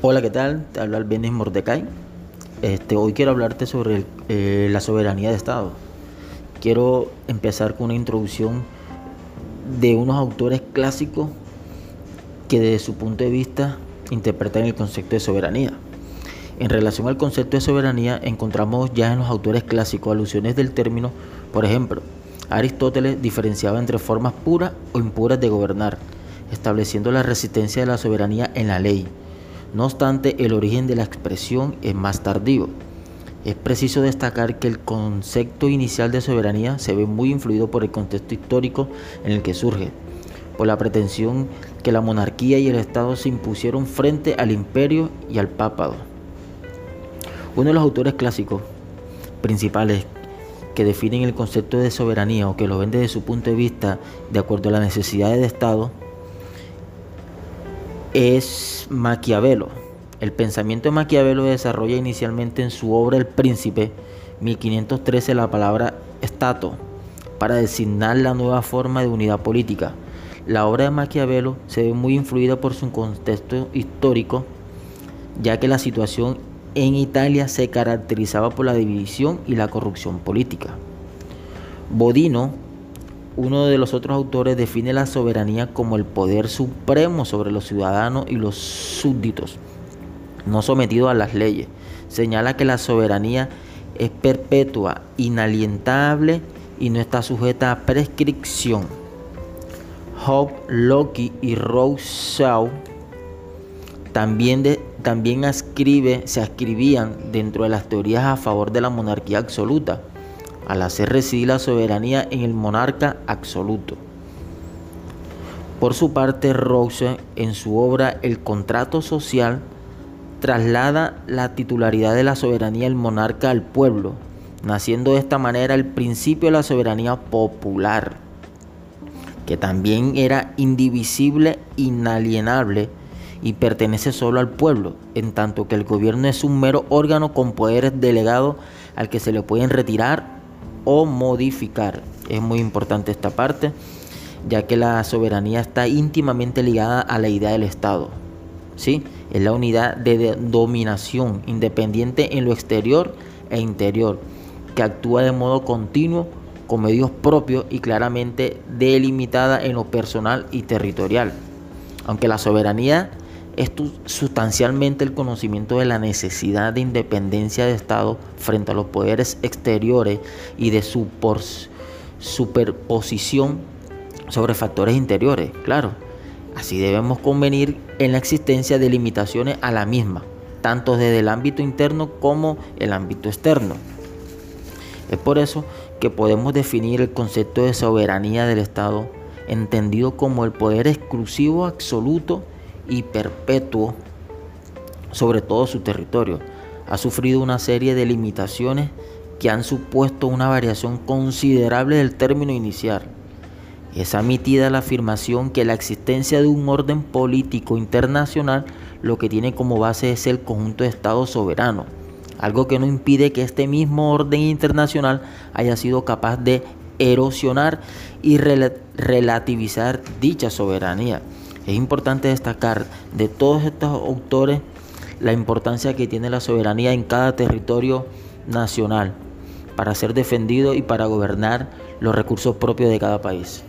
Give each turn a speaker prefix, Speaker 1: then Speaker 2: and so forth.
Speaker 1: Hola, ¿qué tal? Te habla Albenis Mordecai. Este, hoy quiero hablarte sobre eh, la soberanía de Estado. Quiero empezar con una introducción de unos autores clásicos que desde su punto de vista interpretan el concepto de soberanía. En relación al concepto de soberanía encontramos ya en los autores clásicos alusiones del término, por ejemplo, Aristóteles diferenciaba entre formas puras o impuras de gobernar, estableciendo la resistencia de la soberanía en la ley. No obstante, el origen de la expresión es más tardío. Es preciso destacar que el concepto inicial de soberanía se ve muy influido por el contexto histórico en el que surge, por la pretensión que la monarquía y el Estado se impusieron frente al imperio y al papado. Uno de los autores clásicos principales que definen el concepto de soberanía o que lo ven desde su punto de vista de acuerdo a las necesidades de Estado es Maquiavelo. El pensamiento de Maquiavelo desarrolla inicialmente en su obra El Príncipe, 1513, la palabra Estado para designar la nueva forma de unidad política. La obra de Maquiavelo se ve muy influida por su contexto histórico, ya que la situación en Italia se caracterizaba por la división y la corrupción política. Bodino uno de los otros autores define la soberanía como el poder supremo sobre los ciudadanos y los súbditos, no sometido a las leyes. Señala que la soberanía es perpetua, inalientable y no está sujeta a prescripción. Hope, Locke y Rousseau también, también se escribían dentro de las teorías a favor de la monarquía absoluta al hacer residir la soberanía en el monarca absoluto. Por su parte, Rose, en su obra El contrato social, traslada la titularidad de la soberanía del monarca al pueblo, naciendo de esta manera el principio de la soberanía popular, que también era indivisible, inalienable y pertenece solo al pueblo, en tanto que el gobierno es un mero órgano con poderes delegados al que se le pueden retirar o modificar. Es muy importante esta parte, ya que la soberanía está íntimamente ligada a la idea del Estado. ¿sí? Es la unidad de dominación independiente en lo exterior e interior, que actúa de modo continuo con medios propios y claramente delimitada en lo personal y territorial. Aunque la soberanía es sustancialmente el conocimiento de la necesidad de independencia de Estado frente a los poderes exteriores y de su superposición sobre factores interiores, claro. Así debemos convenir en la existencia de limitaciones a la misma, tanto desde el ámbito interno como el ámbito externo. Es por eso que podemos definir el concepto de soberanía del Estado entendido como el poder exclusivo absoluto y perpetuo sobre todo su territorio. Ha sufrido una serie de limitaciones que han supuesto una variación considerable del término inicial. Es admitida la afirmación que la existencia de un orden político internacional lo que tiene como base es el conjunto de estados soberanos, algo que no impide que este mismo orden internacional haya sido capaz de erosionar y relativizar dicha soberanía. Es importante destacar de todos estos autores la importancia que tiene la soberanía en cada territorio nacional para ser defendido y para gobernar los recursos propios de cada país.